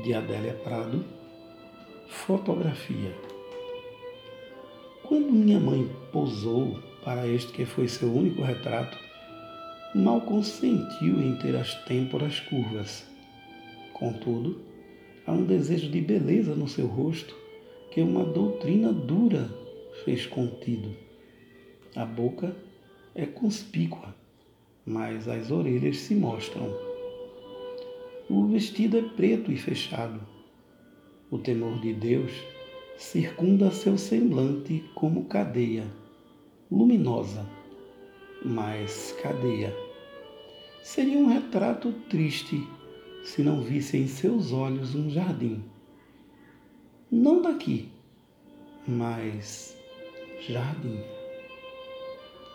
de Adélia Prado. Fotografia. Quando minha mãe posou para este que foi seu único retrato, mal consentiu em ter as têmporas curvas. Contudo, há um desejo de beleza no seu rosto que uma doutrina dura fez contido. A boca é conspícua, mas as orelhas se mostram. O vestido é preto e fechado. O temor de Deus circunda seu semblante como cadeia, luminosa, mas cadeia. Seria um retrato triste se não visse em seus olhos um jardim. Não daqui, mas jardim.